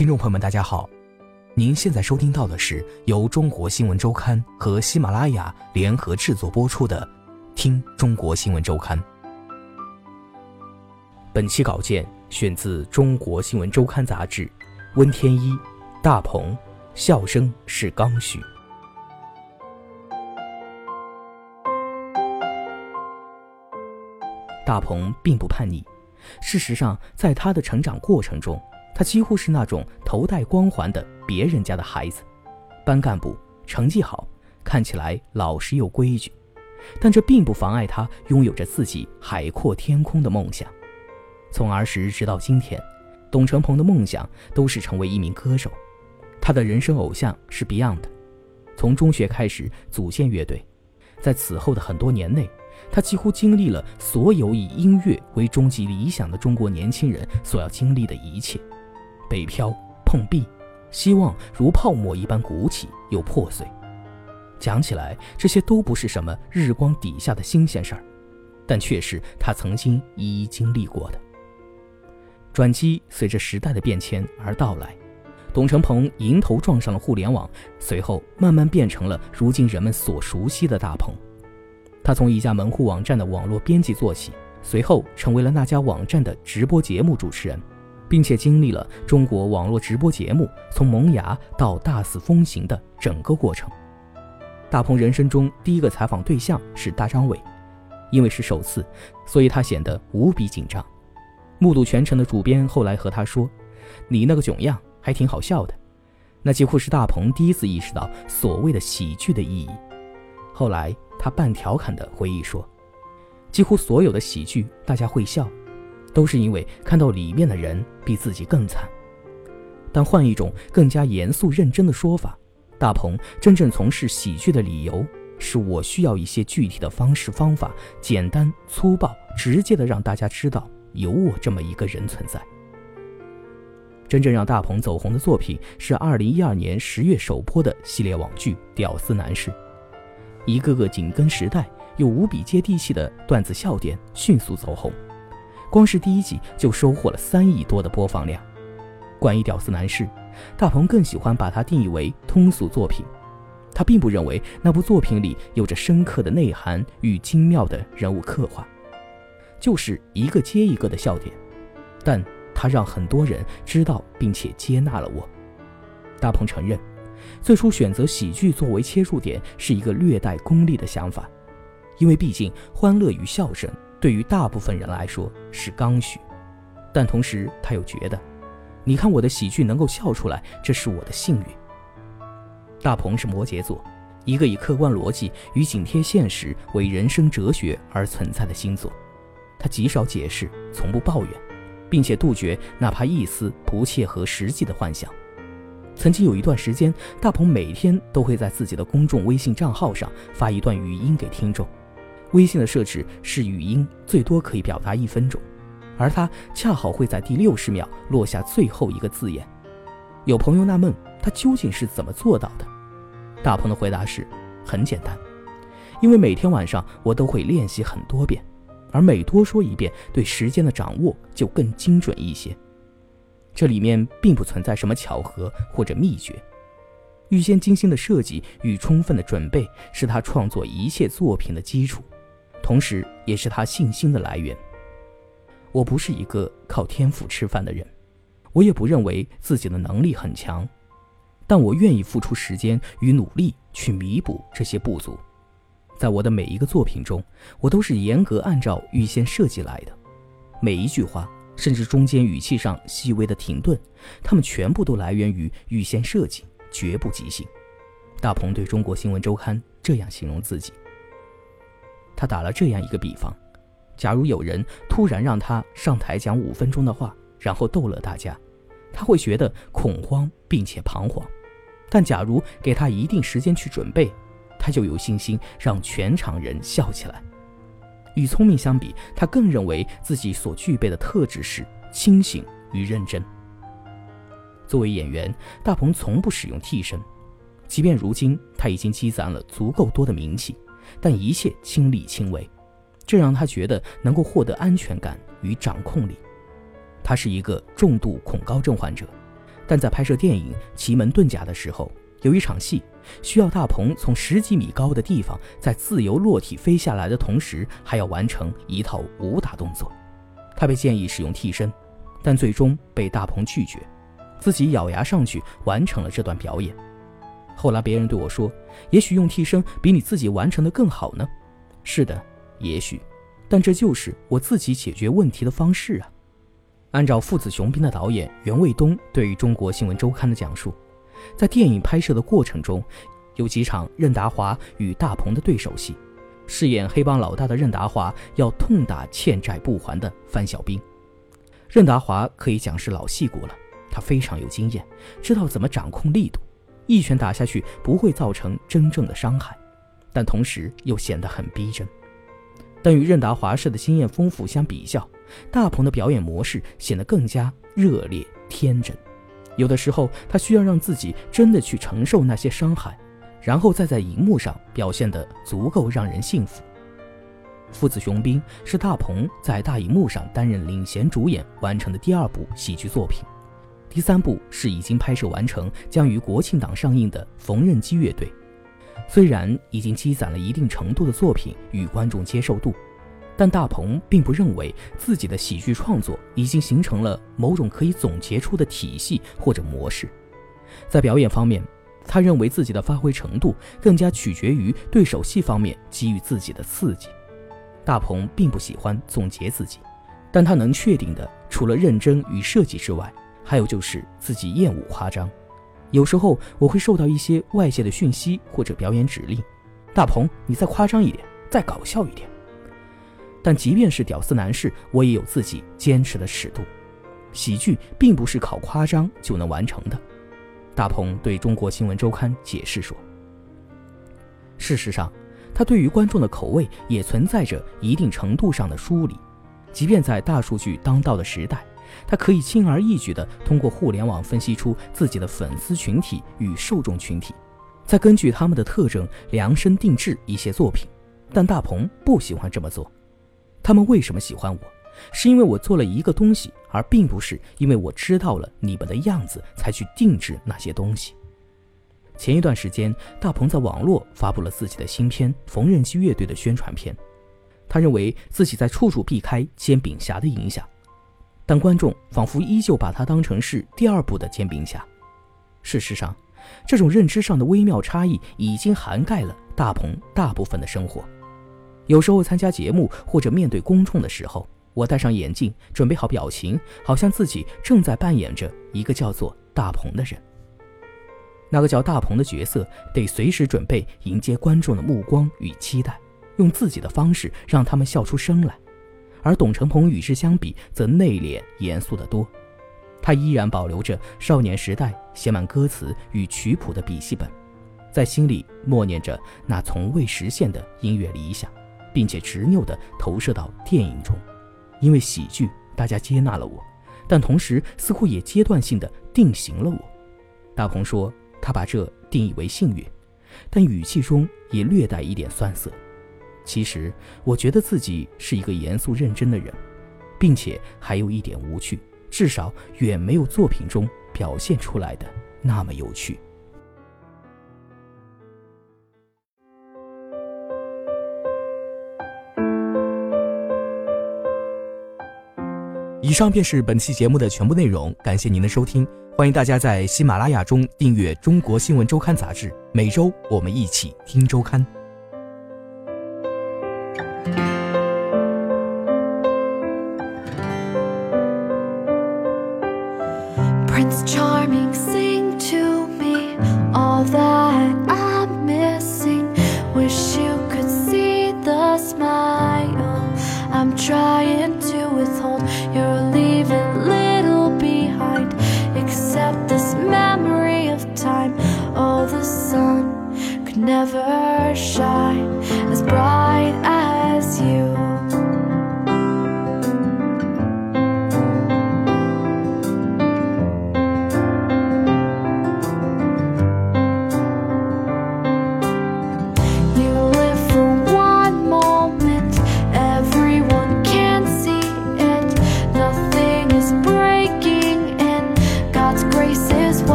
听众朋友们，大家好，您现在收听到的是由中国新闻周刊和喜马拉雅联合制作播出的《听中国新闻周刊》。本期稿件选自《中国新闻周刊》杂志，温天一、大鹏，笑声是刚需。大鹏并不叛逆，事实上，在他的成长过程中。他几乎是那种头戴光环的别人家的孩子，班干部，成绩好，看起来老实又规矩，但这并不妨碍他拥有着自己海阔天空的梦想。从儿时直到今天，董成鹏的梦想都是成为一名歌手，他的人生偶像是 Beyond。从中学开始组建乐队，在此后的很多年内，他几乎经历了所有以音乐为终极理想的中国年轻人所要经历的一切。北漂碰壁，希望如泡沫一般鼓起又破碎。讲起来，这些都不是什么日光底下的新鲜事儿，但却是他曾经一一经历过的。转机随着时代的变迁而到来，董成鹏迎头撞上了互联网，随后慢慢变成了如今人们所熟悉的大鹏。他从一家门户网站的网络编辑做起，随后成为了那家网站的直播节目主持人。并且经历了中国网络直播节目从萌芽到大肆风行的整个过程。大鹏人生中第一个采访对象是大张伟，因为是首次，所以他显得无比紧张。目睹全程的主编后来和他说：“你那个囧样还挺好笑的。”那几乎是大鹏第一次意识到所谓的喜剧的意义。后来他半调侃地回忆说：“几乎所有的喜剧，大家会笑。”都是因为看到里面的人比自己更惨。但换一种更加严肃认真的说法，大鹏真正从事喜剧的理由，是我需要一些具体的方式方法，简单粗暴直接的让大家知道有我这么一个人存在。真正让大鹏走红的作品是二零一二年十月首播的系列网剧《屌丝男士》，一个个紧跟时代又无比接地气的段子笑点迅速走红。光是第一集就收获了三亿多的播放量。关于《屌丝男士》，大鹏更喜欢把它定义为通俗作品。他并不认为那部作品里有着深刻的内涵与精妙的人物刻画，就是一个接一个的笑点。但他让很多人知道并且接纳了我。大鹏承认，最初选择喜剧作为切入点是一个略带功利的想法，因为毕竟欢乐与笑声。对于大部分人来说是刚需，但同时他又觉得，你看我的喜剧能够笑出来，这是我的幸运。大鹏是摩羯座，一个以客观逻辑与紧贴现实为人生哲学而存在的星座。他极少解释，从不抱怨，并且杜绝哪怕一丝不切合实际的幻想。曾经有一段时间，大鹏每天都会在自己的公众微信账号上发一段语音给听众。微信的设置是语音最多可以表达一分钟，而他恰好会在第六十秒落下最后一个字眼。有朋友纳闷他究竟是怎么做到的，大鹏的回答是：很简单，因为每天晚上我都会练习很多遍，而每多说一遍，对时间的掌握就更精准一些。这里面并不存在什么巧合或者秘诀。预先精心的设计与充分的准备是他创作一切作品的基础。同时，也是他信心的来源。我不是一个靠天赋吃饭的人，我也不认为自己的能力很强，但我愿意付出时间与努力去弥补这些不足。在我的每一个作品中，我都是严格按照预先设计来的，每一句话，甚至中间语气上细微的停顿，它们全部都来源于预先设计，绝不即兴。大鹏对中国新闻周刊这样形容自己。他打了这样一个比方：假如有人突然让他上台讲五分钟的话，然后逗乐大家，他会觉得恐慌并且彷徨。但假如给他一定时间去准备，他就有信心让全场人笑起来。与聪明相比，他更认为自己所具备的特质是清醒与认真。作为演员，大鹏从不使用替身，即便如今他已经积攒了足够多的名气，但一切亲力亲为，这让他觉得能够获得安全感与掌控力。他是一个重度恐高症患者，但在拍摄电影《奇门遁甲》的时候，有一场戏需要大鹏从十几米高的地方在自由落体飞下来的同时，还要完成一套武打动作。他被建议使用替身，但最终被大鹏拒绝，自己咬牙上去完成了这段表演。后来别人对我说：“也许用替身比你自己完成的更好呢。”是的，也许，但这就是我自己解决问题的方式啊。按照《父子雄兵》的导演袁卫东对于中国新闻周刊的讲述。在电影拍摄的过程中，有几场任达华与大鹏的对手戏。饰演黑帮老大的任达华要痛打欠债不还的范小兵。任达华可以讲是老戏骨了，他非常有经验，知道怎么掌控力度，一拳打下去不会造成真正的伤害，但同时又显得很逼真。但与任达华式的经验丰富相比较，大鹏的表演模式显得更加热烈天真。有的时候，他需要让自己真的去承受那些伤害，然后再在荧幕上表现得足够让人信服。《父子雄兵》是大鹏在大荧幕上担任领衔主演完成的第二部喜剧作品，第三部是已经拍摄完成、将于国庆档上映的《缝纫机乐队》。虽然已经积攒了一定程度的作品与观众接受度。但大鹏并不认为自己的喜剧创作已经形成了某种可以总结出的体系或者模式，在表演方面，他认为自己的发挥程度更加取决于对手戏方面给予自己的刺激。大鹏并不喜欢总结自己，但他能确定的，除了认真与设计之外，还有就是自己厌恶夸张。有时候我会受到一些外界的讯息或者表演指令：“大鹏，你再夸张一点，再搞笑一点。”但即便是屌丝男士，我也有自己坚持的尺度。喜剧并不是靠夸张就能完成的。大鹏对中国新闻周刊解释说：“事实上，他对于观众的口味也存在着一定程度上的梳理。即便在大数据当道的时代，他可以轻而易举地通过互联网分析出自己的粉丝群体与受众群体，再根据他们的特征量身定制一些作品。但大鹏不喜欢这么做。”他们为什么喜欢我？是因为我做了一个东西，而并不是因为我知道了你们的样子才去定制那些东西。前一段时间，大鹏在网络发布了自己的新片《缝纫机乐队》的宣传片，他认为自己在处处避开煎饼侠的影响，但观众仿佛依旧把它当成是第二部的煎饼侠。事实上，这种认知上的微妙差异已经涵盖了大鹏大部分的生活。有时候参加节目或者面对公众的时候，我戴上眼镜，准备好表情，好像自己正在扮演着一个叫做大鹏的人。那个叫大鹏的角色得随时准备迎接观众的目光与期待，用自己的方式让他们笑出声来。而董成鹏与之相比，则内敛严肃得多。他依然保留着少年时代写满歌词与曲谱的笔记本，在心里默念着那从未实现的音乐理想。并且执拗地投射到电影中，因为喜剧，大家接纳了我，但同时似乎也阶段性地定型了我。大鹏说，他把这定义为幸运，但语气中也略带一点酸涩。其实，我觉得自己是一个严肃认真的人，并且还有一点无趣，至少远没有作品中表现出来的那么有趣。以上便是本期节目的全部内容，感谢您的收听，欢迎大家在喜马拉雅中订阅《中国新闻周刊》杂志，每周我们一起听周刊。Prince Charming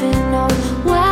having know.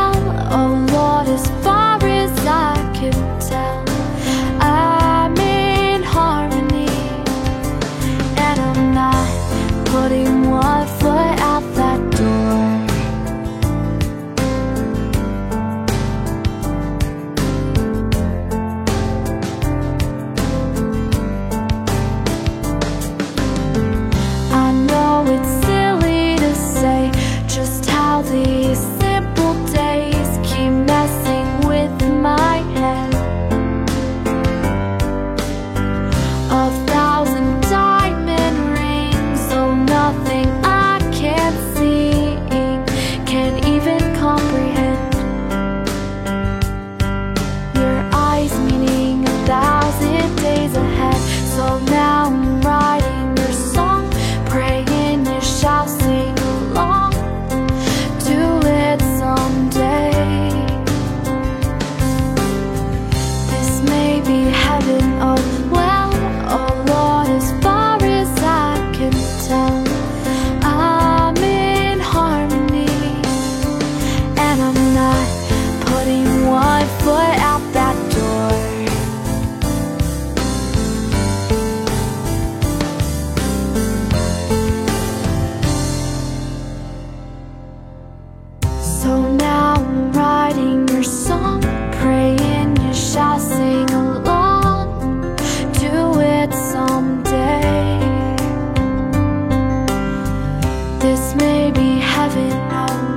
this may be heaven.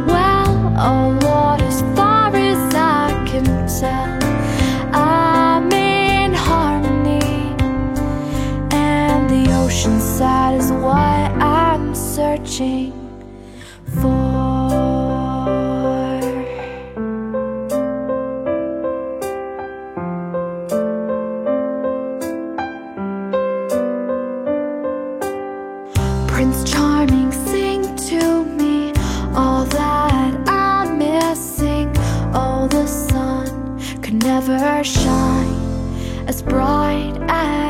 Well or Lord as far as I can tell. I'm in harmony and the ocean side is what I'm searching for. Prince as bright as